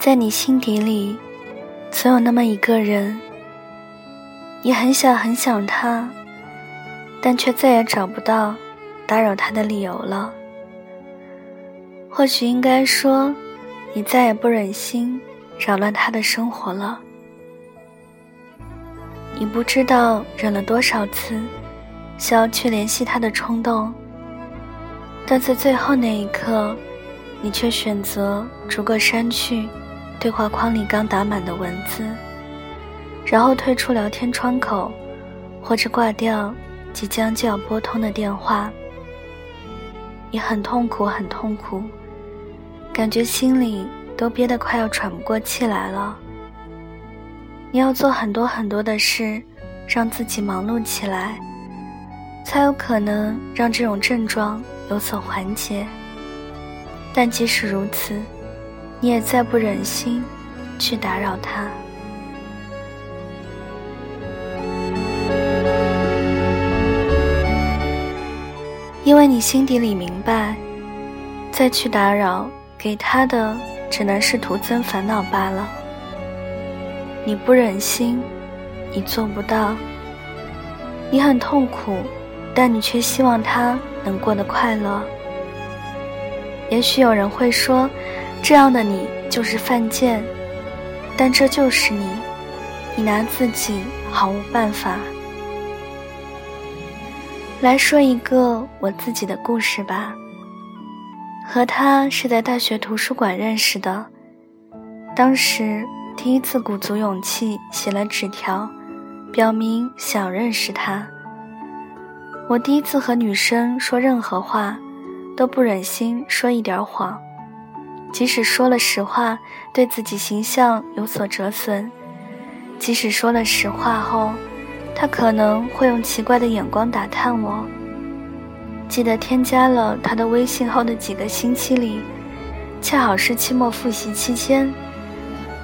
在你心底里，总有那么一个人，你很想很想他，但却再也找不到打扰他的理由了。或许应该说，你再也不忍心扰乱他的生活了。你不知道忍了多少次，想要去联系他的冲动，但在最后那一刻，你却选择逐个删去对话框里刚打满的文字，然后退出聊天窗口，或者挂掉即将就要拨通的电话。你很痛苦，很痛苦，感觉心里都憋得快要喘不过气来了。你要做很多很多的事，让自己忙碌起来，才有可能让这种症状有所缓解。但即使如此，你也再不忍心去打扰他，因为你心底里明白，再去打扰给他的，只能是徒增烦恼罢了。你不忍心，你做不到，你很痛苦，但你却希望他能过得快乐。也许有人会说，这样的你就是犯贱，但这就是你，你拿自己毫无办法。来说一个我自己的故事吧。和他是在大学图书馆认识的，当时。第一次鼓足勇气写了纸条，表明想认识他。我第一次和女生说任何话，都不忍心说一点谎，即使说了实话，对自己形象有所折损；即使说了实话后，他可能会用奇怪的眼光打探我。记得添加了他的微信后的几个星期里，恰好是期末复习期间。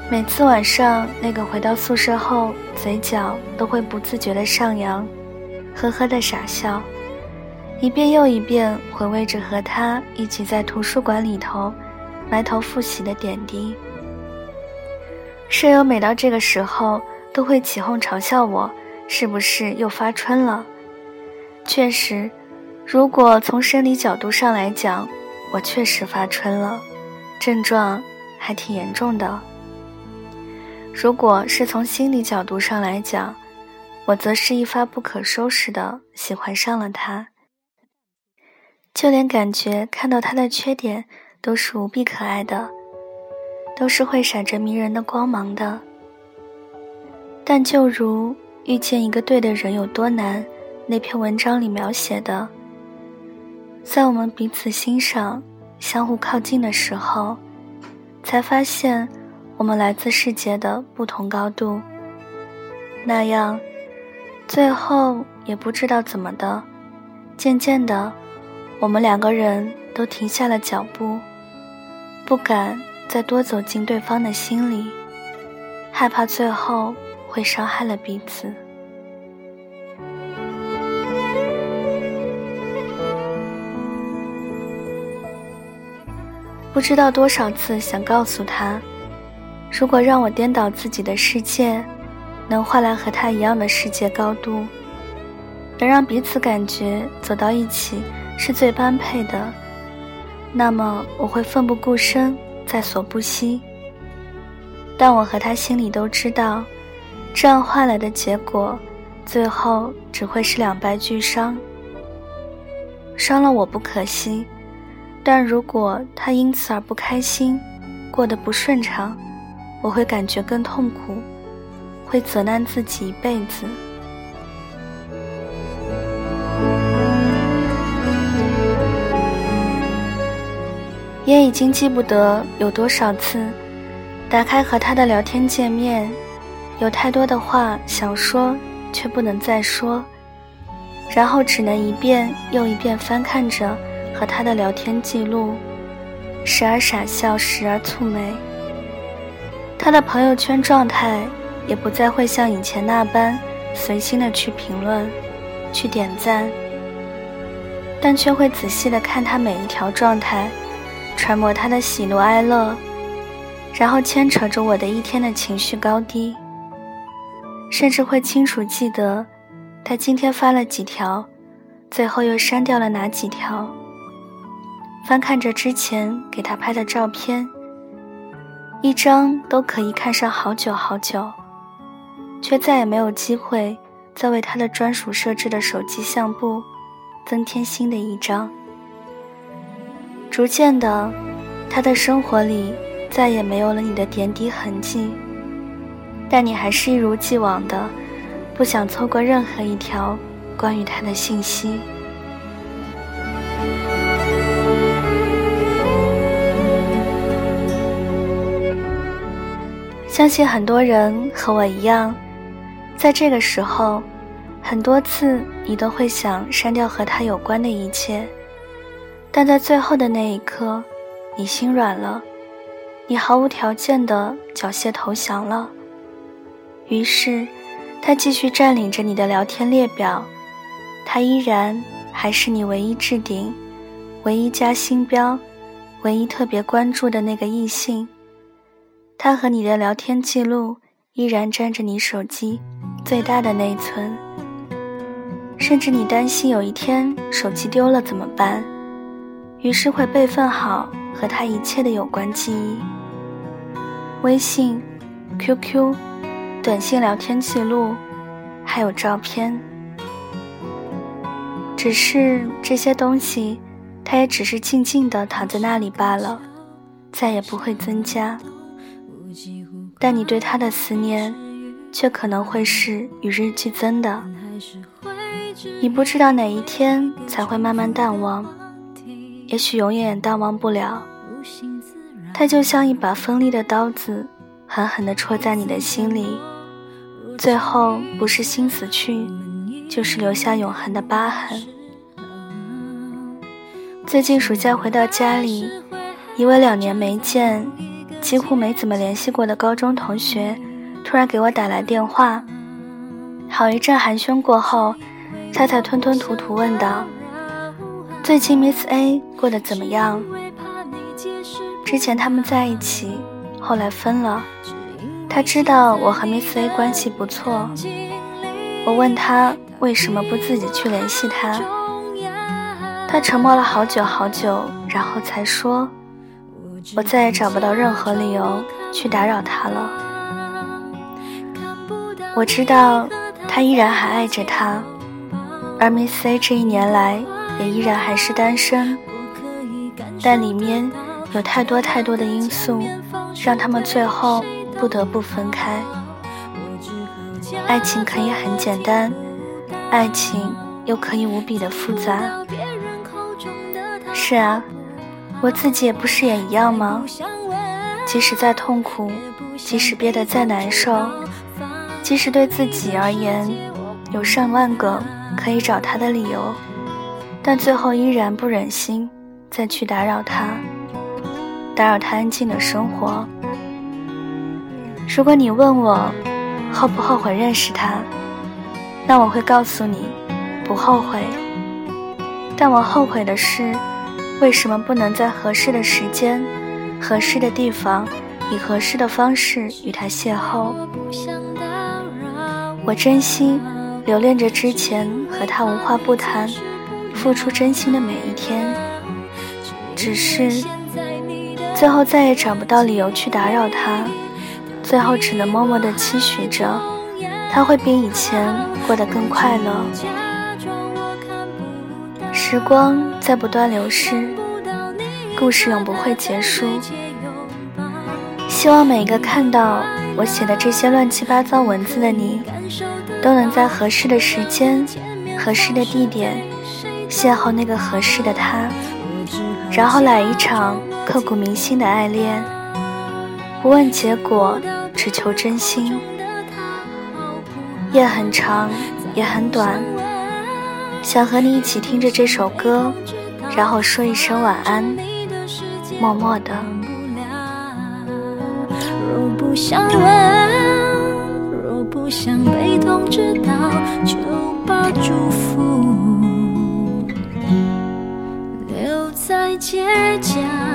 每次晚上，那个回到宿舍后，嘴角都会不自觉地上扬，呵呵的傻笑，一遍又一遍回味着和他一起在图书馆里头埋头复习的点滴。舍友每到这个时候都会起哄嘲笑我，是不是又发春了？确实，如果从生理角度上来讲，我确实发春了，症状还挺严重的。如果是从心理角度上来讲，我则是一发不可收拾的喜欢上了他，就连感觉看到他的缺点都是无比可爱的，都是会闪着迷人的光芒的。但就如遇见一个对的人有多难，那篇文章里描写的，在我们彼此欣赏、相互靠近的时候，才发现。我们来自世界的不同高度，那样，最后也不知道怎么的，渐渐的，我们两个人都停下了脚步，不敢再多走进对方的心里，害怕最后会伤害了彼此。不知道多少次想告诉他。如果让我颠倒自己的世界，能换来和他一样的世界高度，能让彼此感觉走到一起是最般配的，那么我会奋不顾身，在所不惜。但我和他心里都知道，这样换来的结果，最后只会是两败俱伤。伤了我不可惜，但如果他因此而不开心，过得不顺畅。我会感觉更痛苦，会责难自己一辈子。也已经记不得有多少次，打开和他的聊天界面，有太多的话想说却不能再说，然后只能一遍又一遍翻看着和他的聊天记录，时而傻笑，时而蹙眉。他的朋友圈状态也不再会像以前那般随心的去评论、去点赞，但却会仔细的看他每一条状态，揣摩他的喜怒哀乐，然后牵扯着我的一天的情绪高低，甚至会清楚记得他今天发了几条，最后又删掉了哪几条。翻看着之前给他拍的照片，一张都可以看上好久好久，却再也没有机会再为他的专属设置的手机相簿增添新的一张。逐渐的，他的生活里再也没有了你的点滴痕迹，但你还是一如既往的不想错过任何一条关于他的信息。相信很多人和我一样，在这个时候，很多次你都会想删掉和他有关的一切，但在最后的那一刻，你心软了，你毫无条件的缴械投降了。于是，他继续占领着你的聊天列表，他依然还是你唯一置顶、唯一加星标、唯一特别关注的那个异性。他和你的聊天记录依然占着你手机最大的内存，甚至你担心有一天手机丢了怎么办，于是会备份好和他一切的有关记忆。微信、QQ、短信聊天记录，还有照片，只是这些东西，他也只是静静地躺在那里罢了，再也不会增加。但你对他的思念，却可能会是与日俱增的。你不知道哪一天才会慢慢淡忘，也许永远也淡忘不了。它就像一把锋利的刀子，狠狠地戳在你的心里，最后不是心死去，就是留下永恒的疤痕。最近暑假回到家里，一位两年没见。几乎没怎么联系过的高中同学，突然给我打来电话。好一阵寒暄过后，他才吞吞吐吐问道：“最近 Miss A 过得怎么样？”之前他们在一起，后来分了。他知道我和 Miss A 关系不错。我问他为什么不自己去联系他，他沉默了好久好久，然后才说。我再也找不到任何理由去打扰他了。我知道他依然还爱着他，而 Miss A 这一年来也依然还是单身。但里面有太多太多的因素，让他们最后不得不分开。爱情可以很简单，爱情又可以无比的复杂。是啊。我自己也不是也一样吗？即使再痛苦，即使憋得再难受，即使对自己而言有上万个可以找他的理由，但最后依然不忍心再去打扰他，打扰他安静的生活。如果你问我后不后悔认识他，那我会告诉你，不后悔。但我后悔的是。为什么不能在合适的时间、合适的地方，以合适的方式与他邂逅？我珍惜、留恋着之前和他无话不谈、付出真心的每一天，只是最后再也找不到理由去打扰他，最后只能默默的期许着他会比以前过得更快乐。时光在不断流逝，故事永不会结束。希望每个看到我写的这些乱七八糟文字的你，都能在合适的时间、合适的地点，邂逅那个合适的他，然后来一场刻骨铭心的爱恋。不问结果，只求真心。夜很长，也很短。想和你一起听着这首歌，然后说一声晚安，默默的。若不想问，若不想被通知到，就把祝福街角。